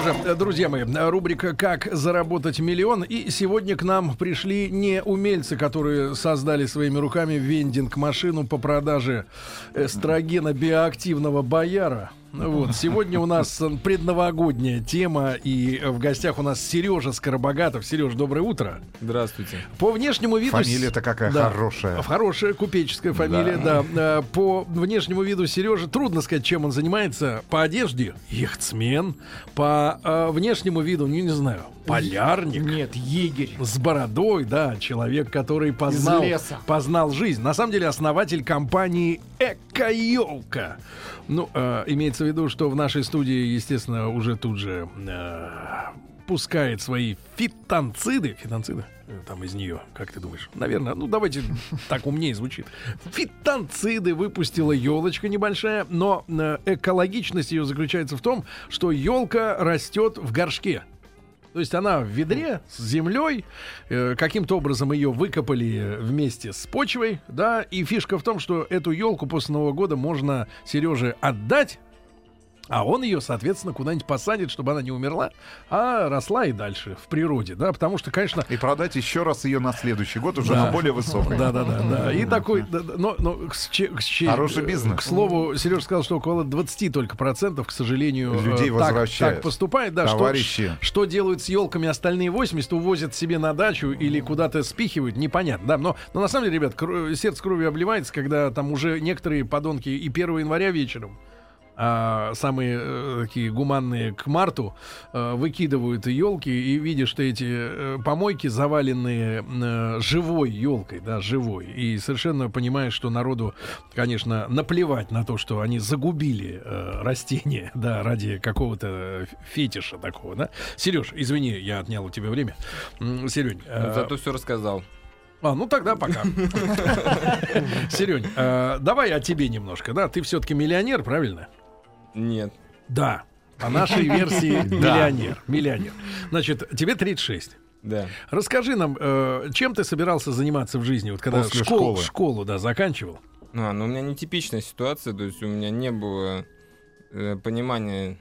Что же, друзья мои, рубрика «Как заработать миллион». И сегодня к нам пришли не умельцы, которые создали своими руками вендинг-машину по продаже эстрогена биоактивного бояра. Вот. Сегодня у нас предновогодняя тема, и в гостях у нас Сережа Скоробогатов. Сереж, доброе утро. Здравствуйте. По внешнему виду... Фамилия-то какая Да. хорошая. Хорошая купеческая фамилия, да. Э, По внешнему виду Сережи трудно сказать, чем он занимается. По одежде яхтсмен. По э, внешнему виду, ну, не знаю, полярник. Нет, егерь. С бородой, да, человек, который познал, леса. познал жизнь. На самом деле основатель компании Эко-елка. Ну, э, имеется в виду, что в нашей студии, естественно, уже тут же э, пускает свои фитонциды. Фитонциды? Э, Там из нее, как ты думаешь? Наверное, ну давайте так умнее звучит. Фитонциды выпустила елочка небольшая, но э, экологичность ее заключается в том, что елка растет в горшке. То есть она в ведре с землей, э, каким-то образом ее выкопали вместе с почвой, да, и фишка в том, что эту елку после Нового года можно Сереже отдать, а он ее, соответственно, куда-нибудь посадит, чтобы она не умерла, а росла и дальше в природе, да, потому что, конечно, И продать еще раз ее на следующий год уже Да. на более высокой. да, да, да, да. И такой, да, но, но к, к Хороший бизнес. К слову, Сереж сказал, что около 20 только процентов, к сожалению, Людей э, так, возвращают. так поступает. Да, что- Товарищи. Что, делают с елками остальные 80, увозят себе на дачу или куда-то спихивают, непонятно. Да, но, но на самом деле, ребят, кро- сердце кровью обливается, когда там уже некоторые подонки и 1 января вечером а, самые э, такие гуманные к марту э, выкидывают елки и видишь, что эти э, помойки заваленные э, живой елкой, да, живой. И совершенно понимаешь, что народу, конечно, наплевать на то, что они загубили э, растение, да, ради какого-то фетиша такого, да. Сереж, извини, я отнял у тебя время. Серёнь, э, Зато все рассказал. а, ну тогда пока. Серёнь, э, давай о тебе немножко, да? Ты все-таки миллионер, правильно? Нет. Да. По нашей версии миллионер. Миллионер. Значит, тебе 36. Да. Расскажи нам, э, чем ты собирался заниматься в жизни, вот когда После школ- школы. школу, да, заканчивал? А, ну у меня нетипичная ситуация, то есть у меня не было э, понимания,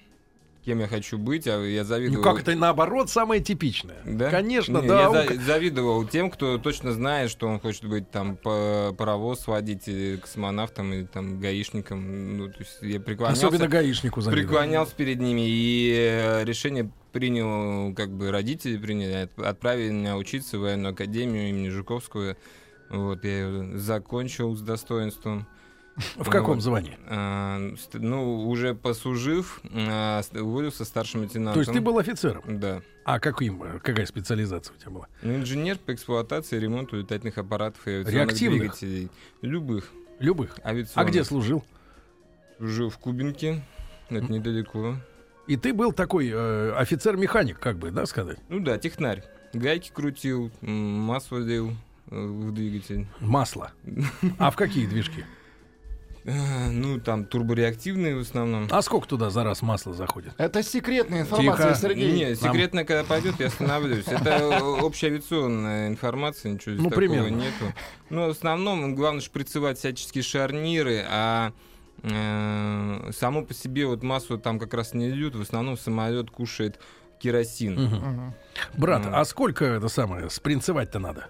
кем я хочу быть, а я завидовал... Ну как это наоборот самое типичное? Да? Конечно, Не, да. Я за- ка- завидовал тем, кто точно знает, что он хочет быть там по паровоз водить, космонавтом или там гаишником. Ну, то есть я преклонялся, Особенно гаишнику завидую. преклонялся перед ними и э, решение принял, как бы родители приняли, от- отправили меня учиться в военную академию имени Жуковского. Вот, я её закончил с достоинством. В каком Вот. звании? А, ст- ну, уже послужив, а, уволился старшим лейтенантом. То есть ты был офицером? Да. А каким, э, какая специализация у тебя была? Ну, инженер по эксплуатации и ремонту летательных аппаратов и Реактивных? двигателей. Любых Любых. А где служил? Жил в Кубинке, это недалеко. И ты был такой э, офицер-механик, как бы, да, сказать? Ну да, технарь. Гайки крутил, масло лил э, в двигатель. Масло. А в какие движки? Ну, там турбореактивные в основном. А сколько туда за раз масла заходит? Это секретная информация, Тихо. Сергей. Не, секретно, когда пойдет, я остановлюсь. Это общая авиационная информация, ничего здесь Ну, такого примерно. нету. Но в основном главное шприцевать всяческие шарниры, а э, само по себе вот масло там как раз не льют, в основном самолет кушает керосин. Мгм. Брат, Ну. а сколько это самое спринцевать-то надо?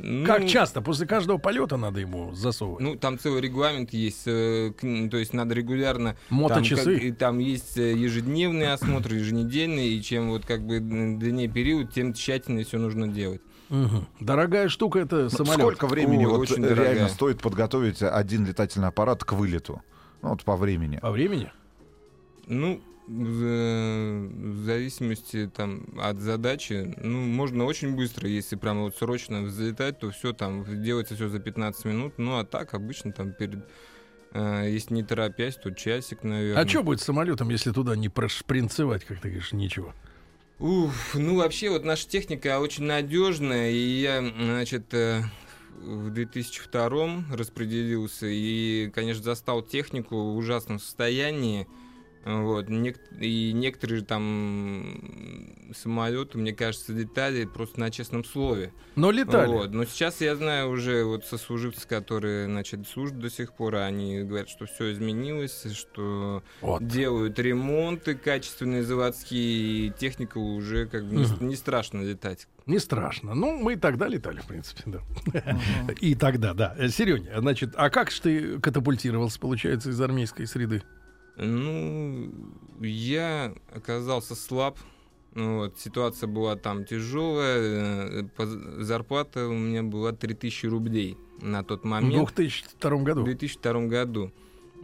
Ну, Как часто? После каждого полета надо ему засовывать? Ну, там целый регламент есть, э, к- то есть надо регулярно... Моточасы? Там, как- и там есть э, ежедневный осмотр, еженедельный, и чем вот как бы длиннее период, тем тщательнее все нужно делать. Мгм. Дорогая штука это Ну, самолет. Сколько времени Ой, вот очень реально дорогая. стоит подготовить один летательный аппарат к вылету? Ну, вот по времени. По времени? Ну, в, зависимости там от задачи, ну, можно очень быстро, если прям вот срочно взлетать, то все там делается все за 15 минут. Ну, а так обычно там перед э, если не торопясь, то часик, наверное. А что будет с самолетом, если туда не прошпринцевать, как ты говоришь, ничего? Уф, ну вообще вот наша техника очень надежная, и я, значит, э, в 2002 распределился и, конечно, застал технику в ужасном состоянии. Вот. И некоторые там самолеты, мне кажется, летали просто на честном слове. Но летали. Вот. Но сейчас я знаю уже вот сослуживцы, которые, значит, служат до сих пор, они говорят, что все изменилось, что Вот. делают ремонты качественные заводские, и техника уже как бы не, Мгм. не страшно летать. Не страшно. Ну, мы и тогда летали, в принципе, да. И тогда, да. Сереня, значит, а как же ты катапультировался, получается, из армейской среды? Ну, я оказался слаб. Ну Вот, ситуация была там тяжелая. э, Зарплата у меня была 3000 рублей на тот В момент. 2002 В году. 2002 году.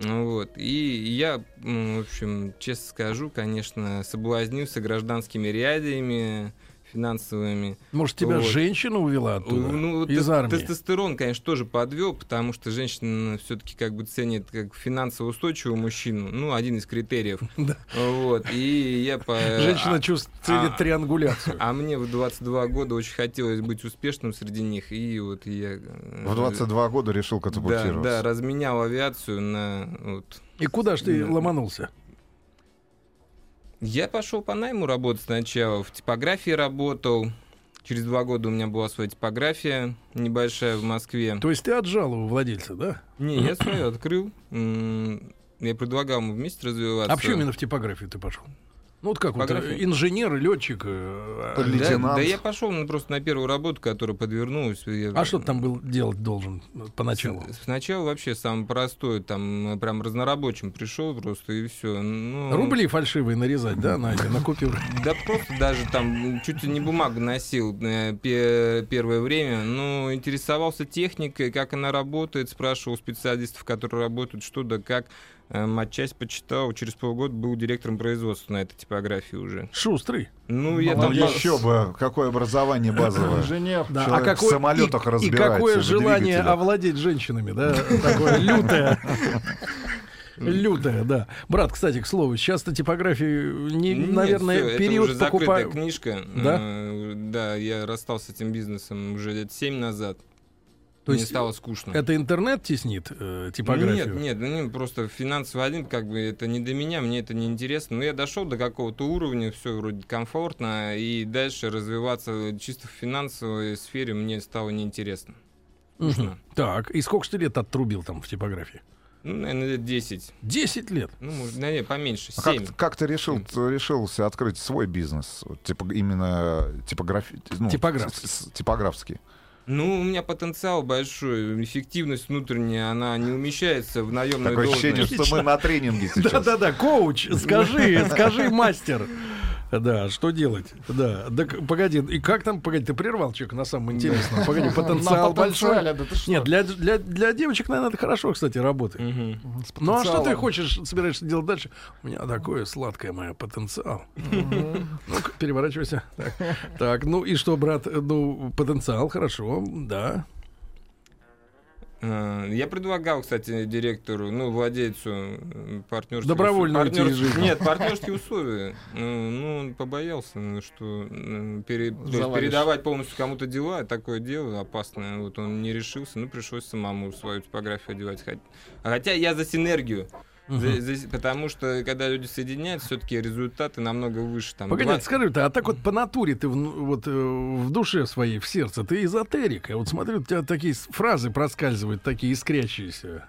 Ну Вот. И я, в общем, честно скажу, конечно, соблазнился гражданскими реалиями финансовыми. Может, тебя Вот. женщина увела оттуда? Ну, из армии? Тестостерон, конечно, тоже подвел, потому что женщина все-таки как бы ценит как финансово устойчивого мужчину. Ну, один из критериев. Да. Вот. И я по... Женщина чувствует а- триангуляцию. А мне в 22 года очень хотелось быть успешным среди них, и вот я... э, В 22 года решил катапультироваться. да, разменял авиацию на... И куда ж ты ломанулся? Я пошел по найму работать сначала, в типографии работал. Через два года у меня была своя типография небольшая в Москве. То есть ты отжал у владельца, да? Не, я свою открыл. Я предлагал ему вместе развиваться. А почему именно в типографию ты пошел? Ну вот как вот, э, инженер, летчик. э, Да, Лейтенант. да я пошел ну, просто на первую работу, которая подвернулась. Я- А что ты там был делать должен э, поначалу? С- Сначала вообще самый простой, там э, прям разнорабочим пришел просто и все. Ну, Рубли фальшивые нарезать, да, на, на купюры? Да просто даже там чуть ли не бумагу носил э, пе- первое время. Ну, интересовался техникой, как она работает, спрашивал специалистов, которые работают, что да как. Э, Матчасть почитал, через полгода был директором производства на этой типографии уже. Шустрый. Ну, я Ну, там... еще бы, какое образование базовое. Инженер. Да, Человек а какой, в самолетах и, и какое желание овладеть женщинами, да, такое лютое. Лютое, да. Брат, кстати, к слову, сейчас-то типографии, не, Нет, наверное, это период уже закрытая покупаю. книжка. Да? Э, Да, я расстался с этим бизнесом уже лет 7 назад. То Мне есть стало скучно. Это интернет теснит э, типографию? Нет, нет, ну, просто финансовый один, как бы это не для меня, мне это не интересно. Но я дошел до какого-то уровня, все вроде комфортно, и дальше развиваться чисто в финансовой сфере мне стало неинтересно. Скучно. Так, и сколько ты лет отрубил там в типографии? Ну, наверное, лет 10. Десять лет. Ну, может, наверное, поменьше, А как, 7. как ты решил, ты решился открыть свой бизнес? Типа, именно типографи... ну, Типографский. типографский. Ну, у меня потенциал большой, эффективность внутренняя, она не умещается в наемную Такое ощущение, должность. что мы на тренинге сейчас. Да-да-да, коуч, скажи, скажи, мастер. Да, что делать? Да, да, погоди, и как там, погоди, ты прервал человека на самом интересном. Погоди, потенциал большой. Нет, для, для, для девочек, наверное, это хорошо, кстати, работает. Ну а что ты хочешь, собираешься делать дальше? У меня такое сладкое мое потенциал. Ну-ка, переворачивайся. Так. так, ну и что, брат, ну, потенциал, хорошо, да. А, Я предлагал, кстати, директору, ну, владельцу э, партнерских Добровольно уйти из жизни. Нет, партнерские условия. Ну, ну, он побоялся, ну, что э, пере- то есть Завалишь. передавать полностью кому-то дела, такое дело опасное. Вот он не решился, ну, пришлось самому свою типографию одевать. Хот- Хотя я за синергию. За- за- потому что когда люди соединяются, все-таки результаты намного выше. Там, Погоди, 20 скажи, ты, а так вот по натуре ты в, вот, э, в душе своей, в сердце, ты эзотерик. Я вот смотрю, у тебя такие фразы проскальзывают, такие искрящиеся.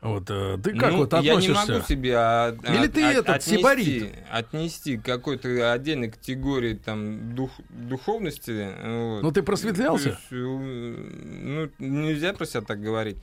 Вот, э, ты как Ну, вот я не относишься? могу себе а- Или от- ты от- этот, отнести, сибарит? отнести к какой-то отдельной категории там дух, духовности. Вот. Ну, ты просветлялся? Есть, э, Ну, нельзя про себя так говорить.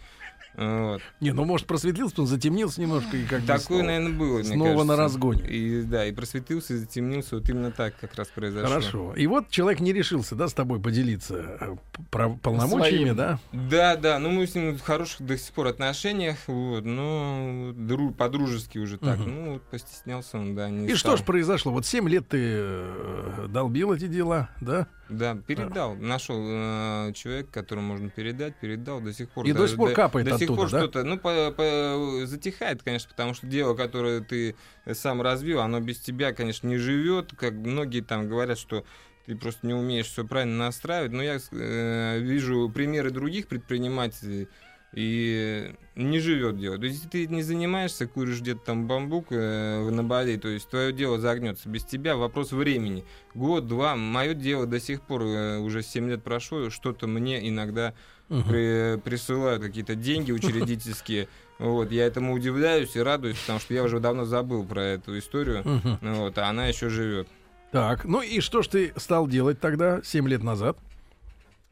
Вот. Не, ну может просветлился, потом затемнился немножко и как Такое, снова. наверное, было. мне снова кажется. на разгоне. И, да, и просветился, и затемнился. Вот именно так как раз произошло. Хорошо. И вот человек не решился, да, с тобой поделиться э, про- полномочиями, Своим. да? Да, да, ну мы с ним в хороших до сих пор отношениях, вот, но дру- по-дружески уже так. Мгм. Ну, вот постеснялся он, да, не И стал. что ж произошло? Вот 7 лет ты э, долбил эти дела, да? Да, передал. Нашел э, человека, которому можно передать, передал до сих пор. И до даже- сих пор капает До сих оттуда, пор да? что-то, ну, по- по- затихает, конечно, потому что дело, которое ты сам развил, оно без тебя, конечно, не живет. Как многие там говорят, что ты просто не умеешь все правильно настраивать. Но я э, вижу примеры других предпринимателей, и не живет дело. То есть, если ты не занимаешься, куришь где-то там бамбук э, на Бали, то есть твое дело загнется. Без тебя вопрос времени. Год, два. Мое дело до сих пор, э, уже 7 лет прошло, что-то мне иногда при- присылают какие-то деньги учредительские. Вот, я этому удивляюсь и радуюсь, потому что я уже давно забыл про эту историю. Вот, а она еще живет. Так, ну и что ж ты стал делать тогда, 7 лет назад?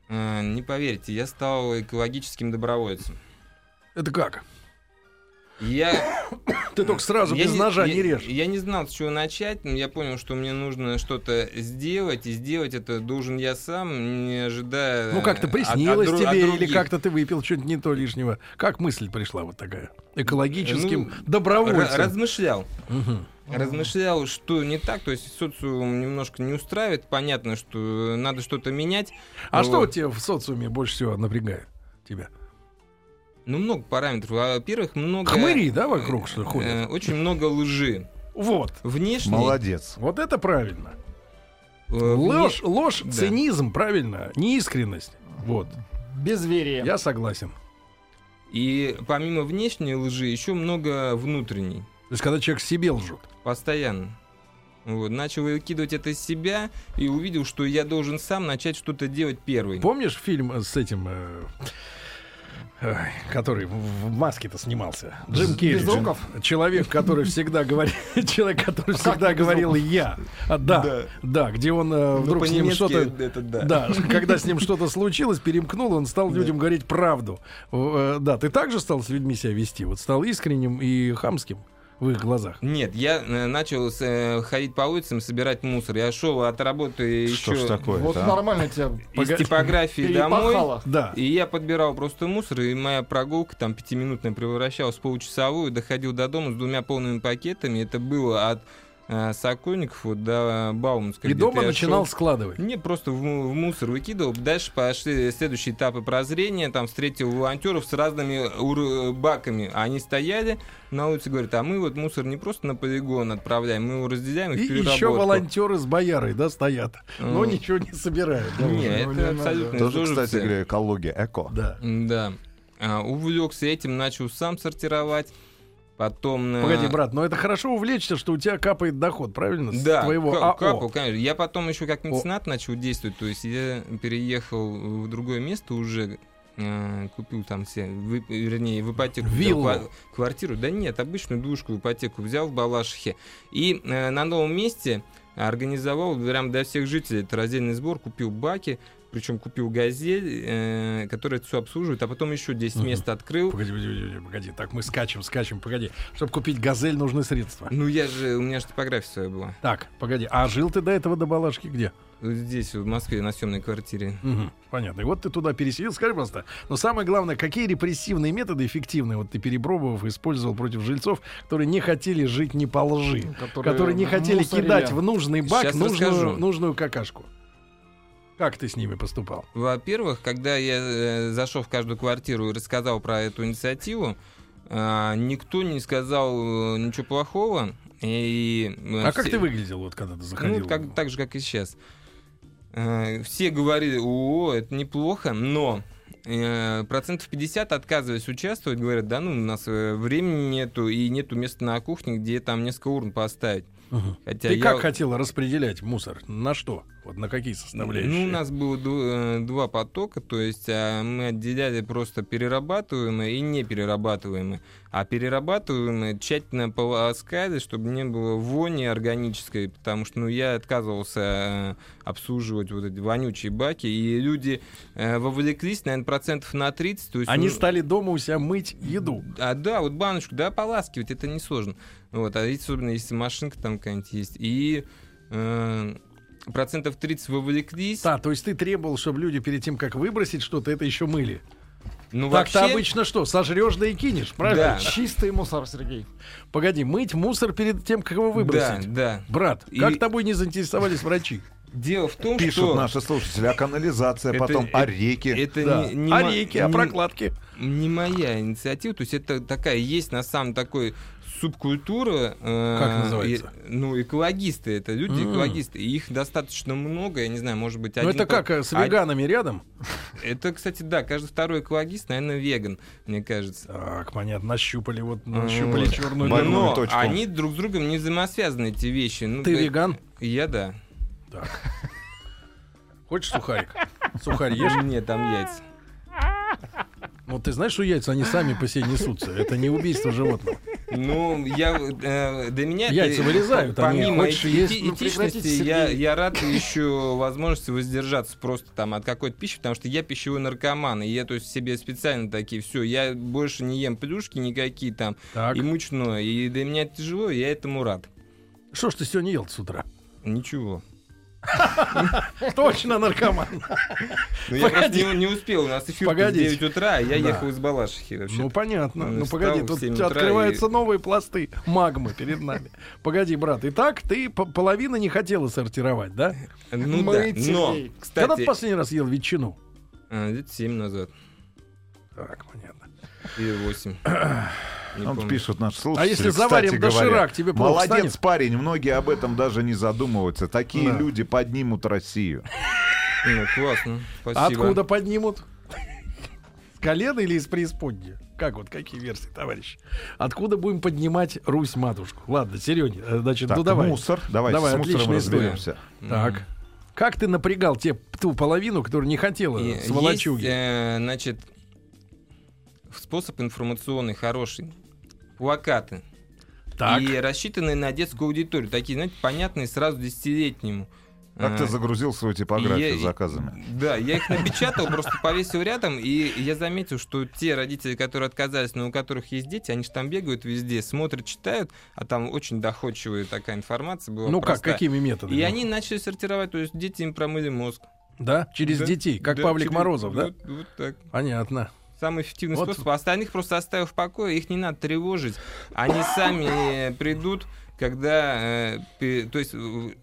А, не поверите, я стал экологическим добровольцем. Это как? Я Ты только сразу Я без ножа я- не режь. Я не знал, с чего начать, но я понял, что мне нужно что-то сделать, и сделать это должен я сам, не ожидая... Ну, как-то от- приснилось от от тебе, или других. как-то ты выпил что-нибудь не то лишнего. Как мысль пришла вот такая? Экологическим Ну, добровольцем. Размышлял. Размышлял, что не так, то есть социум немножко не устраивает, понятно, что надо что-то менять. А что Вот. тебя в социуме больше всего напрягает тебя? Ну, много параметров. Во-первых, много... Хмыри, да, вокруг, что э, ходят? Очень много лжи. Вот. Внешне... Молодец. Вот это правильно. э, вне- Ложь, ложь, Да. цинизм, правильно, неискренность. Вот. Безверие. Я согласен. И помимо внешней лжи, еще много внутренней. То есть, когда человек себе лжет. Постоянно. Вот, начал выкидывать это из себя и увидел, что я должен сам начать что-то делать первый. Помнишь фильм с этим, э, который в маске-то снимался? Джим Керри. Безруков? Человек, который всегда говорил, человек, который всегда говорил я. А, да, да, где он э, Ну, вдруг с ним что-то да. Да, когда с ним что-то случилось, перемкнул, он стал людям говорить правду. Э, Да, ты также стал с людьми себя вести? Вот стал искренним и хамским в их глазах. Нет, я э, начал с, э, ходить по улицам, собирать мусор. Я шел от работы Что еще ж такое Вот а? нормально тебя из типографии домой. Да. И я подбирал просто мусор, и моя прогулка там пятиминутная превращалась в получасовую, доходил до дома с двумя полными пакетами. Это было от э, Сокольников вот до Бауманска. И дома начинал шел. складывать. Не, просто в, в мусор выкидывал. Дальше пошли следующие этапы прозрения. Там встретил волонтеров с разными ур- баками. Они стояли на улице, говорят, а мы вот мусор не просто на полигон отправляем, мы его разделяем и, переработку. еще волонтеры с боярой, да, стоят. Но М. ничего не собирают. да, Не, уже. это Ну, не надо. абсолютно Тоже, кстати говоря, экология, эко. Да. Да. А, увлекся этим, начал сам сортировать. Потом... э, Погоди, брат, но это хорошо увлечься, что у тебя капает доход, правильно? С Да, твоего ка- АО. капал, конечно. Я потом еще как меценат начал действовать. То есть я переехал в другое место уже, э, купил там все, вы- вернее, в ипотеку взял Виллу. ква- квартиру. Да нет, обычную двушку в ипотеку взял в Балашихе. И э, на новом месте организовал прям для всех жителей это раздельный сбор, купил баки, причем купил газель, э, которая это все обслуживает, а потом еще 10 Мгм. мест открыл. Погоди, погоди, погоди, погоди. Так мы скачем, скачем, погоди. Чтобы купить газель, нужны средства. Ну я же, у меня же типография своя была. Так, погоди. А жил ты до этого до Балашки где? Здесь, в Москве, на съемной квартире. Мгм, понятно. И вот ты туда переселил. Скажи просто, но самое главное, какие репрессивные методы эффективные вот ты перепробовав использовал против жильцов, которые не хотели жить не по лжи, которые, не хотели мусорили. кидать в нужный бак нужную, расскажу. нужную какашку? Как ты с ними поступал? Во-первых, когда я э, зашел в каждую квартиру и рассказал про эту инициативу, а, никто не сказал э, ничего плохого. И, э, А как все- ты выглядел, вот когда ты заходил? Ну, как, так же, как и сейчас. Э, Все говорили, о, это неплохо, но э, процентов 50 отказываясь участвовать, говорят, да ну, у нас э, времени нету, и нету места на кухне, где там несколько урн поставить. Мгм. Хотя Ты я- как хотел распределять мусор? На что? Вот на какие составляющие? Ну, у нас было э, два потока, то есть а, мы отделяли просто перерабатываемое и неперерабатываемое. А перерабатываемое тщательно полоскали, чтобы не было вони органической, потому что ну, я отказывался э, обслуживать вот эти вонючие баки, и люди э, вовлеклись, наверное, процентов на 30. То есть, Они ну, стали дома у себя мыть еду. а, да, вот баночку, да, поласкивать, это несложно. Вот, а особенно если машинка там какая-нибудь есть. И э, процентов 30 вовлеклись. Да, то есть ты требовал, чтобы люди перед тем, как выбросить что-то, это еще мыли. Ну, Так-то вообще- обычно что? Сожрешь да и кинешь, правильно? Да. Чистый мусор, Сергей. Погоди, мыть мусор перед тем, как его выбросить. Да, да. Брат, И- как тобой не заинтересовались врачи? Дело в том, Пишут что наши слушатели, а канализация, Это- потом, это- а реки. это Да. не, не мо- реки, а не- прокладки. не моя инициатива. То есть это такая есть на самом такой субкультура. э, Как называется? и- ну, экологисты. Это люди экологисты. И их достаточно много. Я не знаю, может быть, Ну один... это как, э, с один- веганами рядом? Это, кстати, да, каждый второй экологист, наверное, веган, мне кажется. Так, понятно, нащупали, вот нащупали черную Больную дыру. Но точку. они друг с другом не взаимосвязаны, эти вещи. Ну, Ты э, веган? Я да. Так. Хочешь сухарик? Сухарь ешь? Нет, там яйца. Ну, ты знаешь, что яйца, они сами по себе несутся. Это не убийство животного. Ну, я, э, для меня... это, Яйца вырезают, Помимо эти- есть, эти- ну, этичности, я, я рад еще возможности воздержаться просто там от какой-то пищи, потому что я пищевой наркоман, и я то есть себе специально такие, все, я больше не ем плюшки никакие там, Так. и мучное, и для меня это тяжело, и я этому рад. Что ж ты сегодня ел с утра? Ничего. Точно наркоман. Ну, я просто Погоди. не, не успел, у нас эфир в Погодите. 9 утра, а я Да. ехал из Балашихи вообще. Ну, понятно. Ну, Ну, встал погоди, тут 7 у тебя утра открываются и- новые пласты магмы перед нами. Погоди, брат. Итак, ты по- половину не хотела сортировать, да? ну Мы, да, но, Сергей. Когда ты кстати, последний раз ел ветчину? а, лет 7 назад, Так, понятно. или 8. Не Вот помню. пишут наши слушатели. А если заварим говоря, доширак, тебе плохо Молодец, станет? парень, многие об этом даже не задумываются. Такие Да. люди поднимут Россию. Ну, классно, спасибо. Откуда поднимут? С колена или из преисподней? Как вот, какие версии, товарищ? Откуда будем поднимать Русь-матушку? Ладно, Сереня, э, значит, Так, ну давай. мусор. Давайте Давай, с мусором отличная история. разберемся. Так. Как ты напрягал те, ту половину, которая не хотела И сволочуги? Есть, э, значит, способ информационный хороший. Плакаты. Так. И рассчитанные на детскую аудиторию. Такие, знаете, понятные сразу десятилетнему. Как ты А, загрузил свою типографию я- заказами? Да, я их напечатал, просто повесил рядом, и я заметил, что те родители, которые отказались, но у которых есть дети, они же там бегают везде, смотрят, читают, а там очень доходчивая такая информация была. Ну как, простая. какими методами? И они начали сортировать, то есть дети им промыли мозг. Да? Через Да, детей, как Да, Павлик через- Морозов, да? Вот, вот так. Понятно. Самый эффективный Вот. способ. А Остальных просто оставив в покое, их не надо тревожить. Они сами придут, когда... э, то есть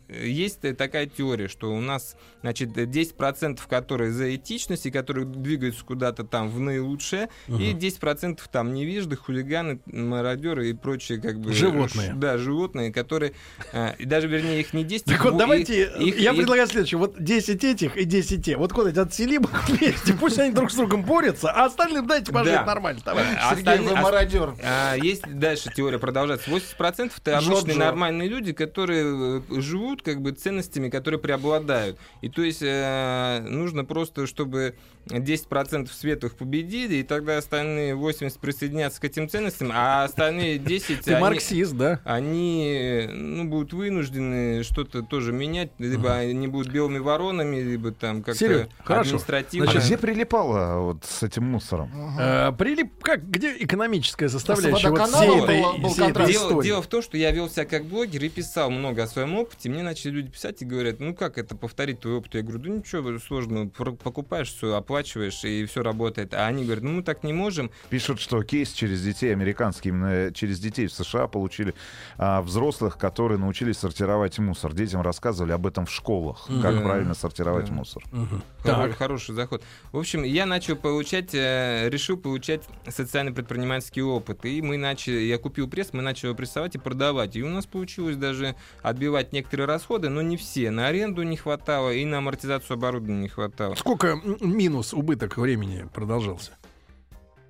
есть такая теория, что у нас, значит, 10% которые за этичность, и которые двигаются куда-то там в наилучшее, и 10% там невежды, хулиганы, мародеры и прочие как бы... Животные. ш- Да, животные, которые... э, и даже, вернее, их не 10... Так вот, давайте, их- я их- предлагаю следующее. Вот 10 этих и 10 те. Вот куда-нибудь отселим вместе, пусть они друг с другом борются, а остальным дайте пожить Да. нормально, товарищ. А Сергей, вы остальные- мародер. А, есть дальше теория продолжается. 80% это обычные Джо-Джо. нормальные люди, которые э, живут как бы ценностями, которые преобладают. И то есть э, нужно просто, чтобы 10% светлых победили, и тогда остальные 80 присоединятся к этим ценностям, а остальные 10 Ты они, марксист, да? они ну, будут вынуждены что-то тоже менять, либо они будут белыми воронами, либо там как-то административно. А Значит, где прилипало вот с этим мусором? Э, Прилип, как, где экономическая составляющая вот всей этой, был- был всей этой контракт. Дело, в том, что я вел себя как блогер и писал много о своем опыте. Мне начали люди писать и говорят, ну как это повторить твой опыт? Я говорю, да ничего сложного, покупаешь все, оплачиваешь, и все работает. А они говорят, ну мы так не можем. Пишут, что кейс через детей американский, именно через детей в США получили а, взрослых, которые научились сортировать мусор. Детям рассказывали об этом в школах, как Да. правильно сортировать Да. мусор. Хоро- Так. Хороший заход. В общем, я начал получать, э, решил получать социально-предпринимательский опыт. И мы начали, я купил пресс, мы начали его прессовать и продавать. И у нас получилось даже отбивать некоторые расходы, но не все. На аренду не хватало и на амортизацию оборудования не хватало. Сколько м, минус, убыток времени продолжался?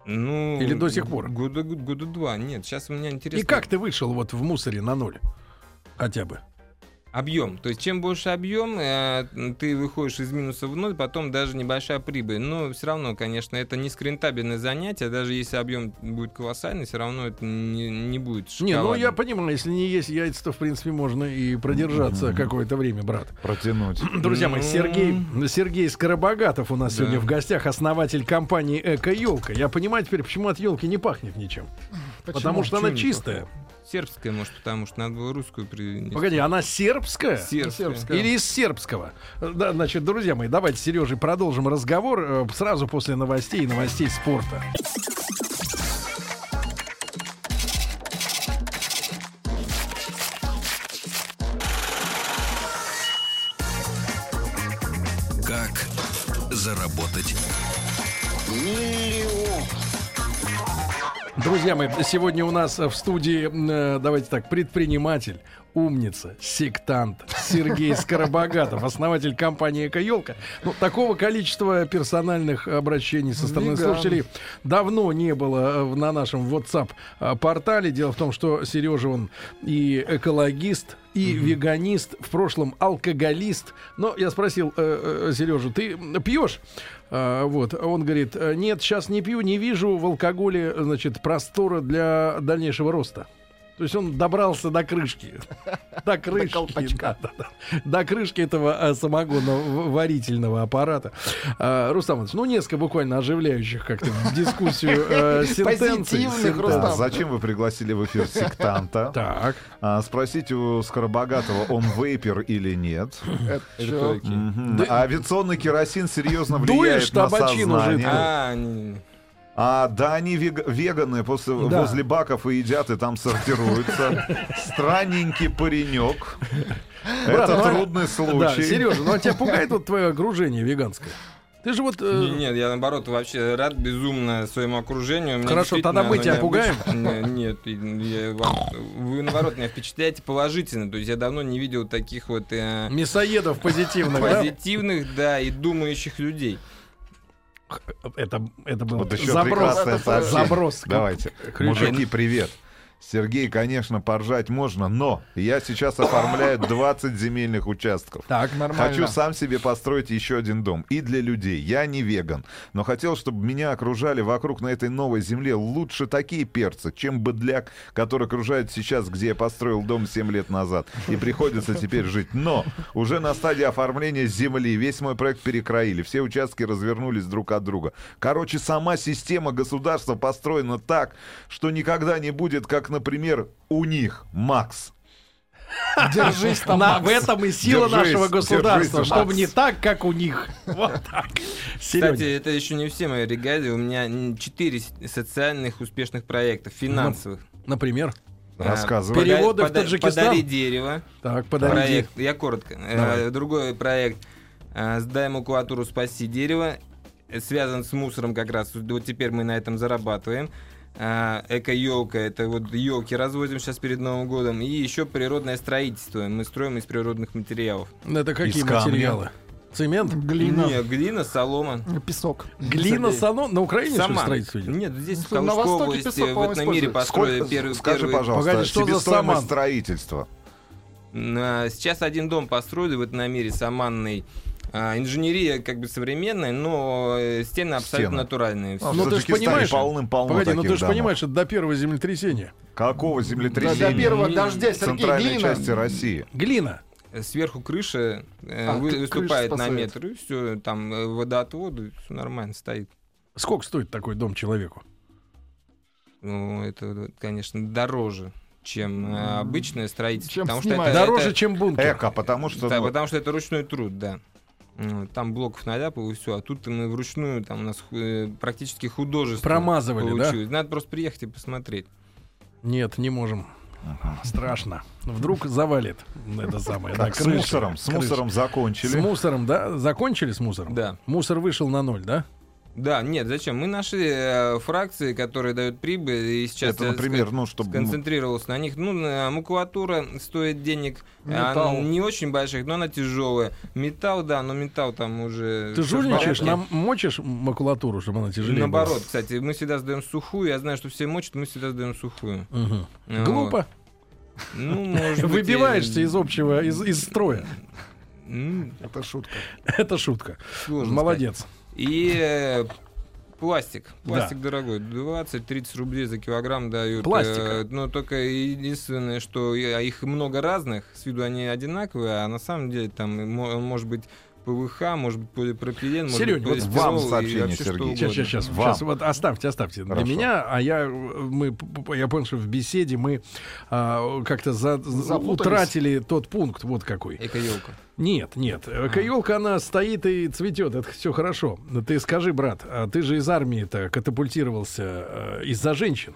Ну, Или до сих пор? Года, года два. Нет, сейчас у меня интересно. И как ты вышел вот в мусоре на ноль? Хотя бы. Объем. То есть, чем больше объем, э, ты выходишь из минуса в ноль, потом даже небольшая прибыль. Но все равно, конечно, это низкорентабельное занятие. Даже если объем будет колоссальный, все равно это не, не будет Не, ну я шоколадным. понимаю, если не есть яйца, то в принципе можно и продержаться какое-то время, брат. Протянуть. Друзья мои, Ну. Сергей, Сергей Скоробогатов у нас Да. сегодня в гостях, основатель компании Эко Елка. Я понимаю теперь, почему от елки не пахнет ничем. Потому что она Почему не чистая. Сербская, может, потому что надо было русскую принести. Погоди, она сербская? Сербская. Сербская. Или из сербского? Да, значит, друзья мои, давайте, Сережей, продолжим разговор э, сразу после новостей и новостей спорта. Друзья мои, сегодня у нас в студии, э, давайте так, предприниматель, умница, сектант Сергей Скоробогатов, основатель компании «Эко-елка». Ну, такого количества персональных обращений со стороны Веган. слушателей давно не было э, на нашем WhatsApp-портале. Дело в том, что Сережа, он и экологист, и веганист, в прошлом алкоголист. Но я спросил э, Сережу, ты пьешь? А, вот, он говорит, «Э, нет, сейчас не пью, не вижу в алкоголе, значит, простора для дальнейшего роста. То есть он добрался до крышки. До крышки. колпачка. да, да, да. До крышки этого а, самогонного варительного аппарата. А, Рустам Иванович, ну, несколько буквально оживляющих как-то дискуссию э, сентенций. Позитивных, сентенций. Рустам. А зачем вы пригласили в эфир сектанта? Так. А, спросите у Скоробогатого, он вейпер или нет. Это такие? Мгм. А авиационный керосин серьезно Дуешь влияет на табачину сознание. жидкую. А, не- А, да, они вег- веганы после, Да. возле баков и едят, и там сортируются. Странненький паренек. Брат, Это ну, трудный Да, случай. Сережа, ну а тебя пугает вот твое окружение веганское? Ты же вот... э, Не, Нет, я наоборот вообще рад безумно своему окружению. Меня Хорошо, тогда мы тебя Не- Нет, я вам- вы наоборот меня впечатляете положительно. То есть я давно не видел таких вот э, Мясоедов позитивных, да? позитивных, да, и думающих людей. Это, это был Вот еще заброс. Заброс. Давайте. Мужики, привет. Сергей, конечно, поржать можно, но я сейчас оформляю 20 земельных участков. Так, Нормально. Хочу сам себе построить еще один дом. И для людей. Я не веган. Но хотел, чтобы меня окружали вокруг на этой новой земле лучше такие перцы, чем быдляк, который окружает сейчас, где я построил дом 7 лет назад. И приходится теперь жить. Но уже на стадии оформления земли весь мой проект перекроили. Все участки развернулись друг от друга. Короче, сама система государства построена так, что никогда не будет, как, например, у них, Макс. Держись там, На, в этом и сила Держись, нашего государства, держись, чтобы Макс. не так, как у них. Вот так. Кстати, это еще не все мои регалии. У меня четыре социальных успешных проектов, финансовых. например, Рассказывай. Пода- Переводы в пода- Таджикистан? Подари дерево. так, подожди. Проект, я коротко. Э, Давай. Другой проект э, «Сдай макулатуру, спаси дерево». Э, Связан с мусором как раз. Вот теперь мы на этом зарабатываем. Э, Эко-елка, это вот елки развозим сейчас перед Новым годом. И еще природное строительство. Мы строим из природных материалов. Это какие Из камня. материалы? Цемент? Глина. Не, глина, солома. Песок. Глина, салон? На Украине что ли, Саман. строительство идет? Нет, здесь в на Калужской Востоке области, песок, в этом мире построили Сколько- первый, скажи, первый- пожалуйста, Погоди, что за саман? строительства? А, Сейчас один дом построили в этом мире, саманный. А, Инженерия как бы современная, но э, стены абсолютно Стены. натуральные. А, Ну, ты ж Таджикистане понимаешь- полным-полно Погоди, ну ты же понимаешь, это до первого землетрясения. Какого землетрясения? до первого Не- дождя, Сергей, центральной глина. части России. Глина. Сверху крыша э, А, вы- крыша выступает на метр, и все, там э, водоотводы, все нормально стоит. Сколько стоит такой дом человеку? Ну, это, конечно, дороже, чем э, обычное строительство. Чем потому снимать. что это, Дороже, это- чем бункер. Эко, потому что... да, ну, потому что это ручной труд, да. Ну, Там блоков наляпал и все, а тут мы вручную, там у нас э, практически художественно Промазывали, да? получилось. Надо просто приехать и посмотреть. Нет, не можем. Страшно. Вдруг завалит это самое. так, да, с мусором. С Крыша. мусором закончили. С мусором, да? Закончили с мусором? Да. Мусор вышел на ноль, да? Да, нет, зачем? Мы нашли э, фракции, которые дают прибыль, и сейчас Это, например, ска- ну, чтобы... сконцентрировался на них. Ну, макулатура стоит денег а, Металл. не очень больших, но она тяжелая. Металл, да, но металл там уже... Ты жульничаешь, нам мочишь макулатуру, чтобы она тяжелее была? Наоборот, кстати, мы всегда сдаем сухую. Я знаю, что все мочат, мы всегда сдаем сухую. Мгм. Вот. Глупо. Ну, может быть, Выбиваешься из общего, из, из строя. Это шутка. Это шутка. сложно Молодец. сказать. И э, пластик. Да. Пластик дорогой. 20-30 рублей за килограмм дают. Пластика. Э, но только единственное, что их много разных. С виду они одинаковые, а на самом деле там может быть ПВХ, может быть полипропилен, может Серёнь, быть вот вам сообщение, вообще Сергей. Сейчас, сейчас, сейчас, Вам. сейчас, вот оставьте, оставьте Хорошо. для меня, а я, мы, я понял, что в беседе мы а, как-то за- утратили тот пункт, вот какой. Эко-елка. Нет, нет, эко-елка, она стоит и цветет, это все хорошо. Но ты скажи, брат, а ты же из армии-то катапультировался э, из-за женщин.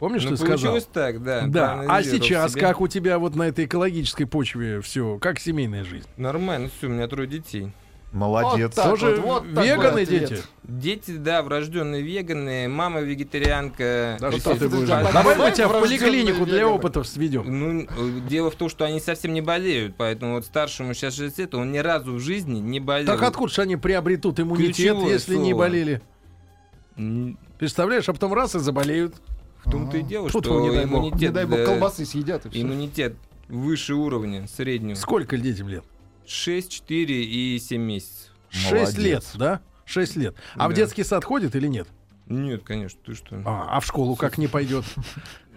Помнишь, Ну, ты сказал? получилось так, да. Да, а сейчас себя. как у тебя вот на этой экологической почве все, как семейная жизнь? Нормально, все, у меня трое детей. Молодец. Вот так Тоже вот, вот веганы дети? Дети, да, врожденные веганы, мама вегетарианка. Да То что ты будешь? а Давай мы тебя в поликлинику для опытов сведем. Ну, дело в том, что они совсем не болеют, поэтому вот старшему сейчас 6 лет, он ни разу в жизни не болел. Так откуда же они приобретут иммунитет, Ключевое если не слово. болели? М, Представляешь, а потом раз и заболеют. В том-то и дело, Тьфу-тьфу, что не дай бог. иммунитет, Не дай бог, колбасы съедят и все. иммунитет выше уровня среднего. Сколько детям лет? 6, 4 и 7 месяцев. Шесть Молодец. лет, да? Шесть лет. А в детский сад ходит или нет? Нет, конечно, ты что? А, а в школу как не пойдет?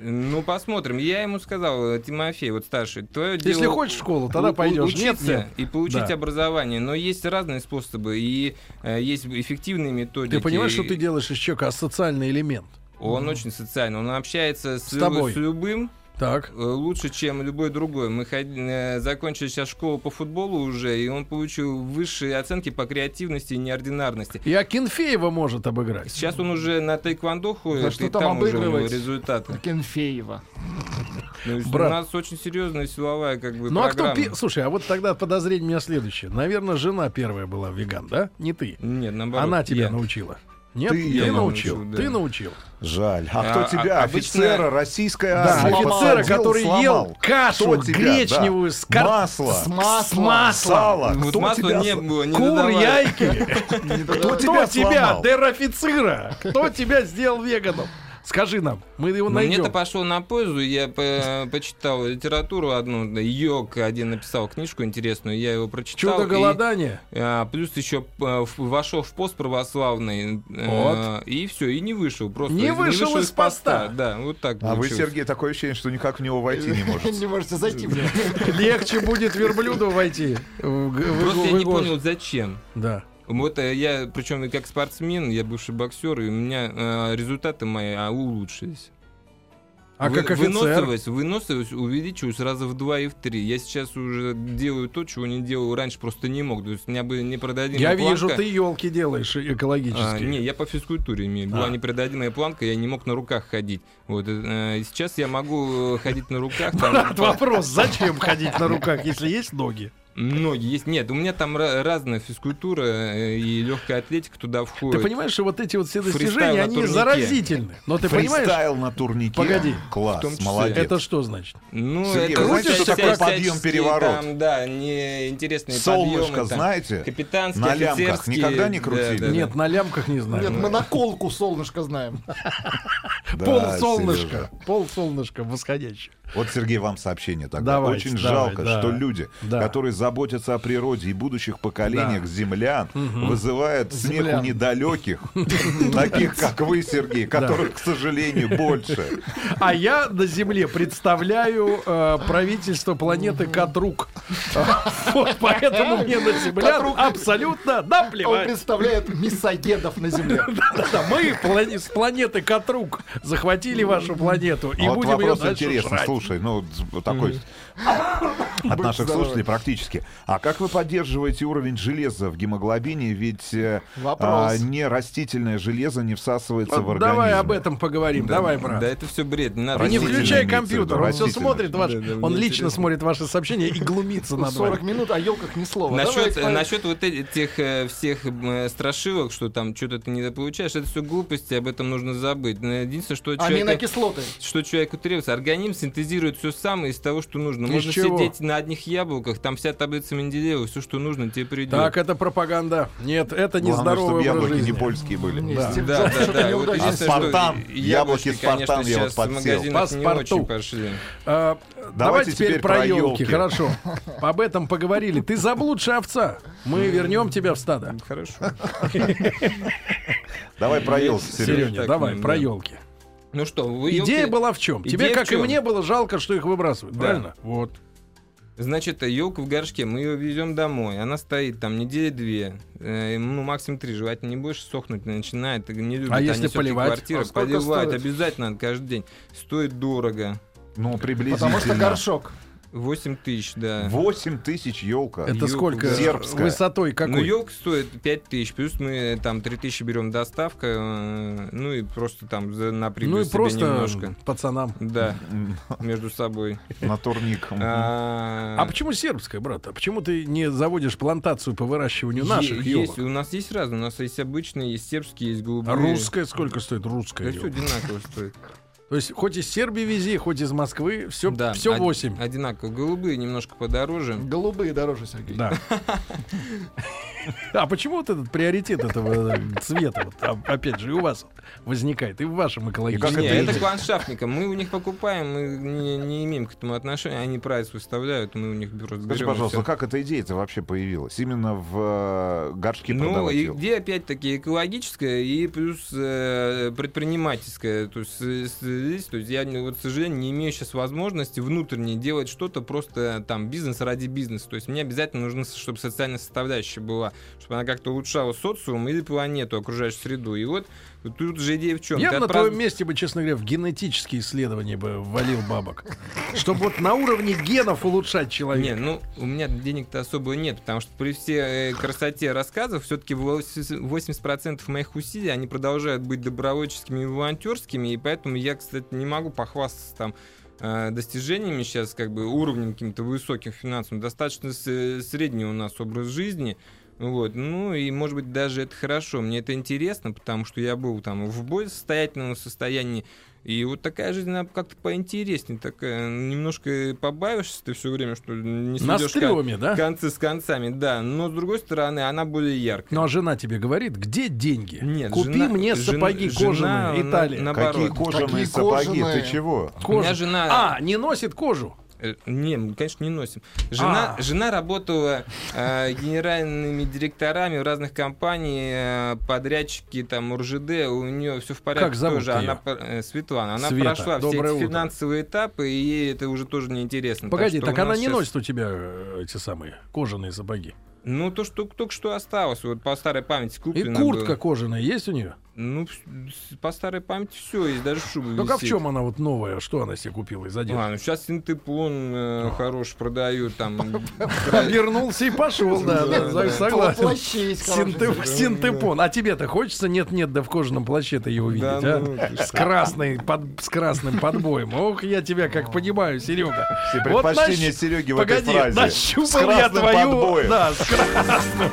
Ну, посмотрим. Я ему сказал, Тимофей, вот старший, твое дело... Если хочешь в школу, тогда у- пойдешь. Нет, Учиться нет. и получить Да. образование. Но есть разные способы, и э, есть эффективные методики. Ты понимаешь, что и ты делаешь из человека асоциальный элемент? Он очень социальный, он общается с, С тобой. с любым Так. э, лучше, чем любой другой. Мы ход- э, закончили сейчас школу по футболу уже, и он получил высшие оценки по креативности и неординарности. И Акинфеева может обыграть. Сейчас он уже на тайквандо ходит, Да что и там там уже у него результаты. Кенфеева. То есть Брат. У нас очень серьезная силовая как бы Ну а кто... программа. пи- Слушай, а вот тогда подозрение у меня следующее. Наверное, жена первая была веган, да? Не ты. Нет, наоборот. Она тебя я. научила. Нет, Ты её научил. научил, да. Ты научил. Жаль. А, А, кто а- тебя? обычно- Офицера российской Да, армии. офицера, посадил, который сломал. ел кашу Кто тебя? гречневую Да. с кар- Масло. С маслом. С маслом. Сало. Вот Кто масла тебя не было, не Кур, яйки. Кто тебя тебя, сломал? дер-офицера? Кто тебя сделал веганом? Скажи нам, мы его Ну, Мне-то найдем. пошло на пользу, я по- почитал литературу одну, Йог один написал книжку интересную, я его прочитал. Чудо и, голодания. а, плюс еще в- вошел в пост православный, э, Вот. и все, и не вышел. Просто Не вышел из поста. Да, вот так А вы, получилось. Сергей, такое ощущение, что никак в него войти не можете. Не можете зайти. Легче будет верблюду войти. Просто я не понял, зачем. Да. Вот э, я, причем как спортсмен, я бывший боксер, и у меня э, результаты мои а, улучшились. А Вы- как офицер? Выносливость, выносливость увеличилась раза в два и в три. Я сейчас уже делаю то, чего не делал раньше, просто не мог. То есть меня бы непродадимая Я планка. вижу, ты елки делаешь А, экологические. не, я по физкультуре имею. Была А. непродадимая планка, я не мог на руках ходить. Вот, э, и сейчас я могу э, ходить на руках. Брат, вопрос, зачем ходить на руках, если есть ноги? Ноги есть. Нет, у меня там ра- разная физкультура э, и легкая атлетика туда Ты входит. понимаешь, что вот эти вот все достижения, на они турнике. заразительны. Но ты понимаешь, Фристайл на турнике. Погоди. Класс, молодец. это что значит? Ну, Сергей, это знаете, что такое подъем, переворот? Там, да, не интересные Солнышко, подъемы, там, знаете? Капитанские, На лямках никогда не крутили? да, да. Нет, на лямках не знаю. Нет, мы наколку солнышко знаем. Пол солнышка. Пол солнышка восходящее. Вот, Сергей, вам сообщение тогда. Давайте, Очень давай, жалко, да. что люди, Да. которые заботятся о природе и будущих поколениях Да. землян, вызывают смех у Землян. недалеких, таких как вы, Сергей, которых, к сожалению, больше. А я на Земле представляю э, правительство планеты Катрук. Вот поэтому мне на землян абсолютно Он наплевать. представляет мясоедов на земле. Мы с планеты Катрук захватили вашу планету и будем ее дальше. Слушай, ну такой от наших здоровы. слушателей практически. А как вы поддерживаете уровень железа в гемоглобине? Ведь э, а, не растительное железо не всасывается в Вот организм. Давай об этом поговорим. Да, Давай, брат. Да, это все бред. Не надо. Не включай в компьютер, он все смотрит ваш, Да, да, он лично интересно. смотрит ваши сообщения и глумится над 40 вами. минут, о елках ни слова. Давай, Насчет, экспонент. насчет вот этих э, всех э, страшилок, что там что-то ты не получаешь, это все глупости, об этом нужно забыть. Но Единственное, что человек, Аминокислоты. что человеку требуется, организм синтезирует все самое из того, что нужно. Из Можно чего? сидеть на одних яблоках, там вся таблица Менделеева, все, что нужно, тебе придет. Так, это пропаганда. Нет, это нездоровый чтобы образ яблоки жизни. не польские были. Не, Да. Да, да, да. Вот А Спартан? что Яблоки Спартан я вот подсел. не пошли. А, Давайте давай теперь, про елки, хорошо. Об этом поговорили. Ты заблудшая овца. Мы вернем тебя в стадо. Хорошо. Давай про елки, так, давай, да. про елки. Ну что, вы Идея была в чем? Тебе, Идея в как и чём? мне, было жалко, что их выбрасывают. Да. Правильно? Вот. Значит, елка в горшке, мы ее везем домой. Она стоит там недели две, э, ну максимум три, желательно не больше, сохнуть начинает. Не любят А они если поливать? квартиры. А Поливать стоит? обязательно надо каждый день. Стоит дорого. Ну, приблизительно. Потому что горшок. 8 тысяч, да. 8 тысяч елка. Это Ёлка, сколько? Сербская. Высотой Ну, какой? елка стоит 5 тысяч, плюс мы там 3 тысячи берем доставка, э, ну и просто там за- на ну и просто немножко. пацанам. Да, между собой. На турник. А, А почему сербская, брат? А почему ты не заводишь плантацию по выращиванию наших есть, елок? У нас есть разные, у нас есть обычные, есть сербские, есть голубые. А русская сколько стоит русская? Да все елка? одинаково стоит. То есть хоть из Сербии вези, хоть из Москвы, все, Да, все од- 8. Одинаково. Голубые немножко подороже. Голубые дороже, Сергей. Да. А почему вот этот приоритет этого э, цвета, вот, а- опять же, и у вас возникает, и в вашем экологическом? Не, это к ландшафтникам. Мы у них покупаем, мы не, не имеем к этому отношения. Они прайс выставляют, мы у них Скажи, берем и пожалуйста, всё. как эта идея-то вообще появилась? Именно в э, горшке Ну, продавать и где опять-таки экологическое и плюс э, предпринимательское. То есть, здесь, то есть я, не- вот, к сожалению, не имею сейчас возможности внутренне делать что-то просто там бизнес ради бизнеса. То есть мне обязательно нужно, чтобы социальная составляющая была, чтобы она как-то улучшала социум или планету, окружающую среду. И вот тут же идея в чем? Я бы на твоем месте бы, честно говоря, в генетические исследования бы валил бабок. Чтобы вот на уровне генов улучшать Не, человека. ну у меня денег-то особо нет, потому что при всей э, красоте рассказов все-таки 80% моих усилий они продолжают быть добровольческими и волонтерскими, и поэтому я, кстати, не могу похвастаться там э, достижениями сейчас, как бы уровнем каким-то высоким финансовым. Достаточно с- средний у нас образ жизни. Вот. Ну и, может быть, даже это хорошо. Мне это интересно, потому что я был там в более состоятельном состоянии. И вот такая жизнь, она как-то поинтереснее, такая, немножко побавишься ты все время, что не На стреме, да? концы с концами, да. Но, с другой стороны, она более яркая. Ну а жена тебе говорит, где деньги? Нет, Купи жена- мне жена- сапоги жена, кожаные, на- Италия. на- Какие наоборот. кожаные Такие сапоги? кожаные. Ты чего? У Кожа. меня жена... А, не носит кожу. Э, Не, мы, конечно, не носим. Жена, А. жена работала э, генеральными директорами в разных компаниях, э, подрядчики, там, РЖД, у нее все в порядке Как зовут тоже. её? Она, э, Светлана. Она Света, прошла все доброе эти утро. финансовые этапы, и ей это уже тоже неинтересно. Погоди, так у она не щас- носит у тебя э, эти самые кожаные сапоги. Ну, то, что только что осталось, вот по старой памяти И куплено куртка было. кожаная есть у нее? Ну, по старой памяти все есть, даже шуба Ну как в чем она вот новая? Что она себе купила из одежды? А, ну сейчас синтепон э, хороший продают, там... Вернулся и пошел, да, согласен. Синтепон. А тебе-то хочется? Нет-нет, да в кожаном плаще-то его видеть, Да а? ну, ты С, красной, с красным подбоем. Ох, я тебя как понимаю, Серега. Все Вот предпочтения Сереги в Погоди, этой фразе. нащупал С я красным твою... подбоем. Да, с красным.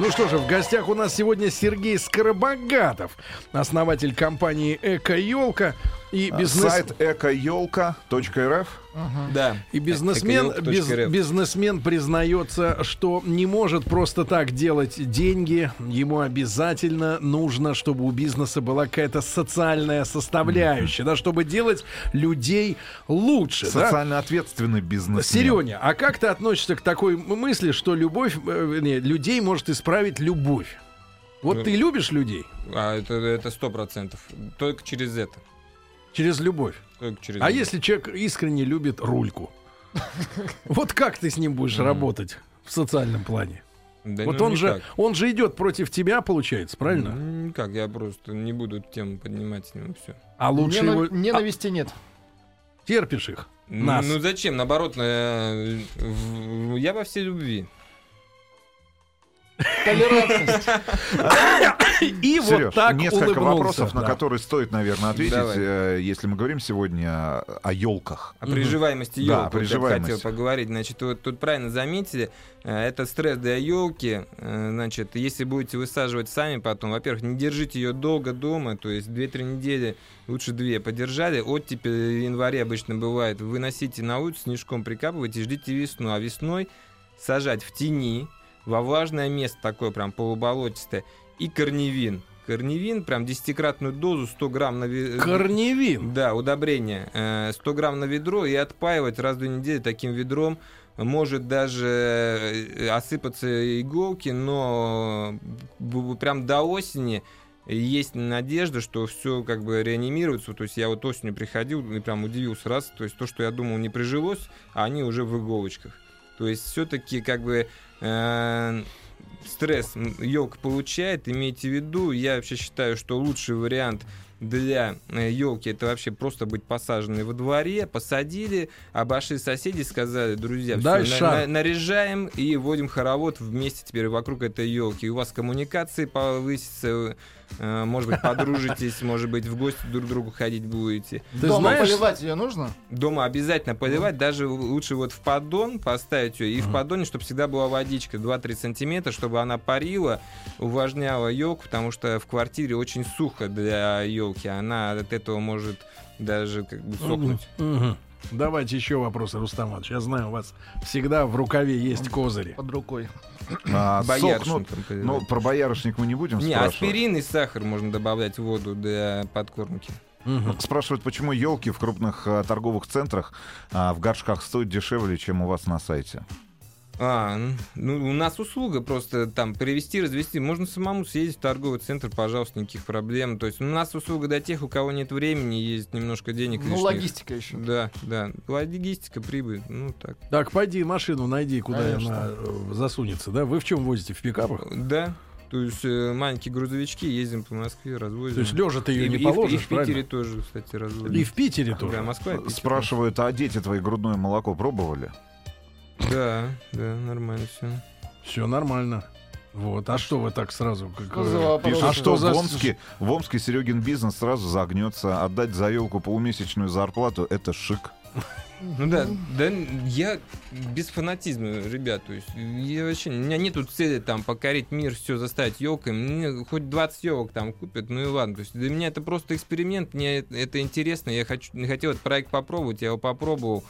Ну что же, в гостях у нас сегодня Сергей Скоробогатов, основатель компании «Эко-елка» и бизнес... А, Сайт экоелка.рф. Да. И бизнесмен, без- бизнесмен признается, что не может просто так делать деньги. Ему обязательно нужно, чтобы у бизнеса была какая-то социальная составляющая, да, чтобы делать людей лучше. да? Социально ответственный бизнес. Сереня, а как ты относишься к такой мысли, что любовь, э, вернее, людей может исправить любовь? Вот Ну, ты любишь людей А это это сто процентов. Только через это. Через любовь. Только через А это. если человек искренне любит рульку? Вот как ты с ним будешь работать в социальном плане? Да Вот ну, он же, он же идет против тебя, получается, правильно? Ну, Никак, я просто не буду эту тему поднимать с ним, все. А лучше Нена- его Ненависти нет. а, терпишь их. Нас. Ну зачем? Наоборот, э, в- я во всей любви. Толерантность. И вот так несколько улыбнулся. вопросов, на Да. которые стоит, наверное, ответить, Давай. э, если мы говорим сегодня о елках. О приживаемости Да, елки. о приживаемости. хотел поговорить. Значит, вот тут правильно заметили, э, это стресс для елки. Значит, если будете высаживать сами потом, во-первых, не держите ее долго дома, то есть 2-3 недели, лучше 2 подержали. Оттепель в январе обычно бывает. Выносите на улицу, снежком прикапывайте, ждите весну. А весной сажать в тени, во влажное место такое прям полуболотистое, и корневин. Корневин, прям десятикратную дозу, 100 грамм на ве- Корневин. да, удобрение. Э, 100 грамм на ведро и отпаивать раз в две недели таким ведром. Может даже э, осыпаться иголки, но прям до осени есть надежда, что все как бы реанимируется. То есть я вот осенью приходил и прям удивился раз. То есть то, что я думал не прижилось, а они уже в иголочках. То есть все-таки как бы э, стресс елка получает, имейте в виду, я вообще считаю, что лучший вариант для елки это вообще просто быть посаженной во дворе, посадили, обошли соседей, сказали, друзья, всё, Дай на- на- наряжаем и вводим хоровод вместе теперь вокруг этой елки. У вас коммуникации повысятся, э, может быть, подружитесь, может быть, в гости друг к другу ходить будете. Ты Дома знаешь, поливать ее нужно? Дома обязательно поливать, даже лучше вот в поддон поставить ее, и в поддоне, чтобы всегда была водичка 2-3 сантиметра, чтобы она парила, увлажняла елку, потому что в квартире очень сухо для елки, она от этого может даже как бы сохнуть. Мгм. Давайте еще вопросы, Рустам Иванович. Я знаю, у вас всегда в рукаве есть козыри. Под рукой. А, Боярышник сохнут. там поливать. Ну, про боярышник мы не будем Не, спрашивать. аспирин и сахар можно добавлять в воду для подкормки. Мгм. Спрашивают, почему елки в крупных а, торговых центрах а, в горшках стоят дешевле, чем у вас на сайте. А, ну, у нас услуга просто там перевести, развести. Можно самому съездить в торговый центр, пожалуйста, никаких проблем. То есть у нас услуга для тех, у кого нет времени, есть немножко денег Ну, лишних. логистика еще. Да, да. Логистика, прибыль, ну так. Так, пойди машину найди, куда Конечно. она э, засунется, да? Вы в чем возите? В пикапах? Да. То есть э, маленькие грузовички, ездим по Москве, развозим. То есть лежа ты ее И- не и в- положишь, И в Питере правильно? тоже, кстати, развозим. И в Питере тоже. Да, Москва и Питер. Спрашивают, а дети твои грудное молоко пробовали? Да, да, нормально все. Все нормально. Вот. А что вы так сразу? как, Что за? Пишут, А что что за в Омске, в Омске Серегин бизнес сразу загнется. Отдать за елку полумесячную зарплату — это шик. Ну да, да, я без фанатизма, ребят, то есть я вообще, у меня нету цели там покорить мир, все заставить елкой, мне хоть 20 елок там купят, ну и ладно, то есть для меня это просто эксперимент, мне это интересно, я хочу, не хотел этот проект попробовать, я его попробовал,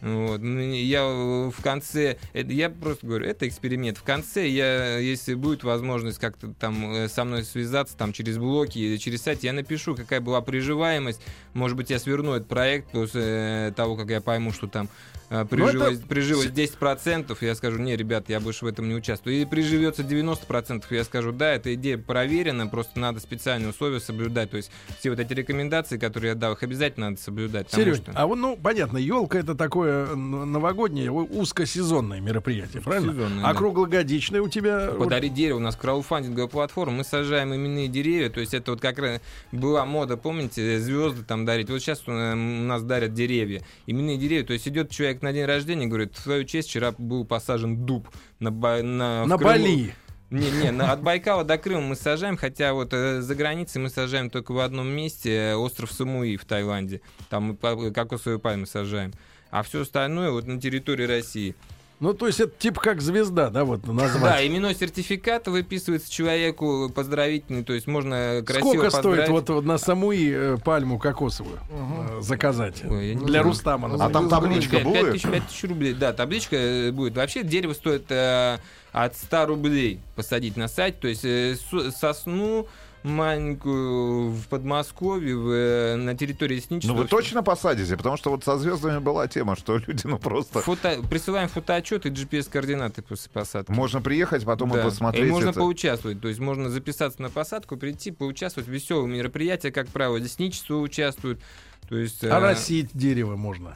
вот. ну, Я в конце, я просто говорю, это эксперимент. В конце, я, если будет возможность как-то там э, со мной связаться там через блоки или через сайт, я напишу, какая была приживаемость. Может быть, я сверну этот проект после э, того, как я пойму, что там э, прижилось, прижилось 10%, я скажу, не, ребят, я больше в этом не участвую. Или приживется 90%, я скажу, да, эта идея проверена, просто надо специальные условия соблюдать. То есть все вот эти рекомендации, которые я дал, их обязательно надо соблюдать. Серёг, что- а вот, ну, понятно, елка это такое новогоднее, узкосезонное мероприятие, правильно? Сезонное, а да. круглогодичное у тебя... Подарить дерево. У нас краудфандинговая платформа. Мы сажаем именные деревья. То есть это вот как раз была мода, помните, звезды там дарить. Вот сейчас у нас дарят деревья. Именные деревья. То есть идет человек на день рождения, говорит, в твою честь вчера был посажен дуб на, на, на Крыму». Бали. Не, не, на- от Байкала до Крыма мы сажаем, хотя вот э, за границей мы сажаем только в одном месте, э, остров Самуи в Таиланде. Там мы па- кокосовые пальмы сажаем. А все остальное вот на территории России. Ну, то есть это типа как звезда, да, вот Да, назвать. именной сертификат выписывается человеку поздравительный, то есть можно красиво Сколько стоит поздравить. вот, вот на Самуи э, пальму кокосовую э, заказать? Ой, Для знаю. Рустама. А назовем. там табличка Пять- пять будет? тысяч, пять тысяч рублей. Да, табличка э, будет. Вообще дерево стоит э, от 100 рублей посадить на сайт. То есть э, со- сосну маленькую в Подмосковье, в, э, на территории Ну Сничества. вы точно посадите? Потому что вот со звездами была тема, что люди ну просто... Фото, присылаем фотоотчет и GPS-координаты после посадки. Можно приехать, потом и Да. посмотреть И можно это. поучаствовать. То есть можно записаться на посадку, прийти, поучаствовать. Веселые мероприятия, как правило, лесничество участвуют. То есть, э, Оросить дерево можно.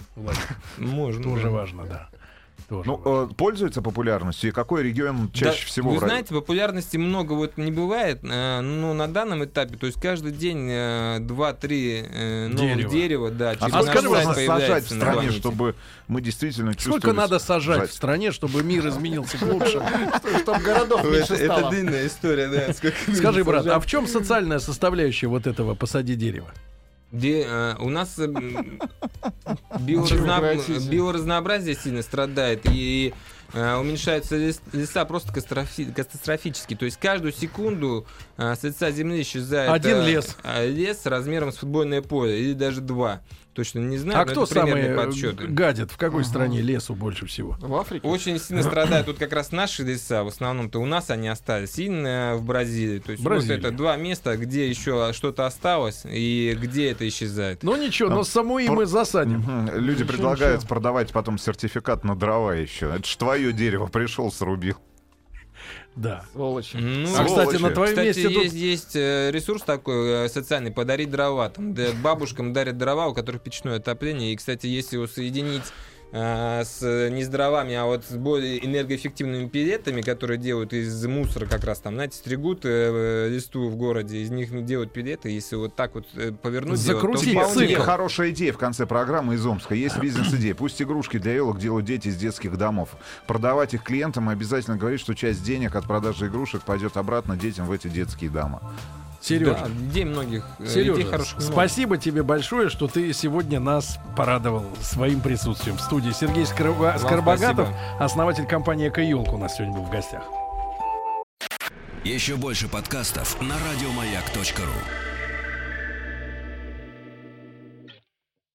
Можно. Тоже да. важно, да. Тоже Ну, э, пользуется популярностью? И какой регион чаще Да, всего Вы в знаете, популярности много вот не бывает, э, но на данном этапе, то есть каждый день э, 2-3 э, новых Дерева. дерева, да, А через сколько наш скажи, сайт сажать в стране, чтобы мы действительно Сколько чувствовали... надо сажать жать? в стране, чтобы мир изменился к лучшему? Чтобы городов меньше Это, это стало. длинная история, да. сколько Скажи, брат, а в чем социальная составляющая вот этого посади дерева? Где, э, у нас э, биоразно- биоразнообразие сильно страдает, и э, уменьшаются лес- леса просто катастрофи- катастрофически. То есть каждую секунду э, с лица земли исчезает Один э, лес. э, лес размером с футбольное поле, или даже два. Точно не знаю, А кто самый э, подсчеты. гадит? В какой Ага. стране лесу больше всего? В Африке? Очень сильно страдают тут как раз наши леса, в основном-то у нас они остались, сильно в Бразилии. То есть Бразилия. вот это два места, где еще что-то осталось и где это исчезает. Ну ничего, А, но саму и пор- мы засадим. Мгм. Люди Ничего, предлагают ничего. продавать потом сертификат на дрова еще. Это ж твое дерево пришел, срубил. Да. Сволочи. Ну, А, кстати, на твоем Кстати, месте тут... есть, есть э, ресурс такой э, социальный, подарить дрова. Там бабушкам дарят дрова, у которых печное отопление. И, кстати, если его соединить э, с не с дровами, а вот с более энергоэффективными пилетами, которые делают из мусора как раз там, знаете, стригут э, э, листву в городе, из них делают пилеты. Если вот так вот э, повернуть, то Закрутить Тебе, вполне- тебе цикл. хорошая идея в конце программы из Омска. Есть бизнес-идея. Пусть игрушки для елок делают дети из детских домов. Продавать их клиентам и обязательно говорить, что часть денег от продажи игрушек пойдет обратно детям в эти детские дома. Сережа, Да, идей многих, э, идей Сережа, хороших много. спасибо тебе большое, что ты сегодня нас порадовал своим присутствием в студии. Сергей Скорба- Скоробогатов, спасибо. основатель компании «Эко-елка» у нас сегодня был в гостях. Еще больше подкастов на радиомаяк.ру.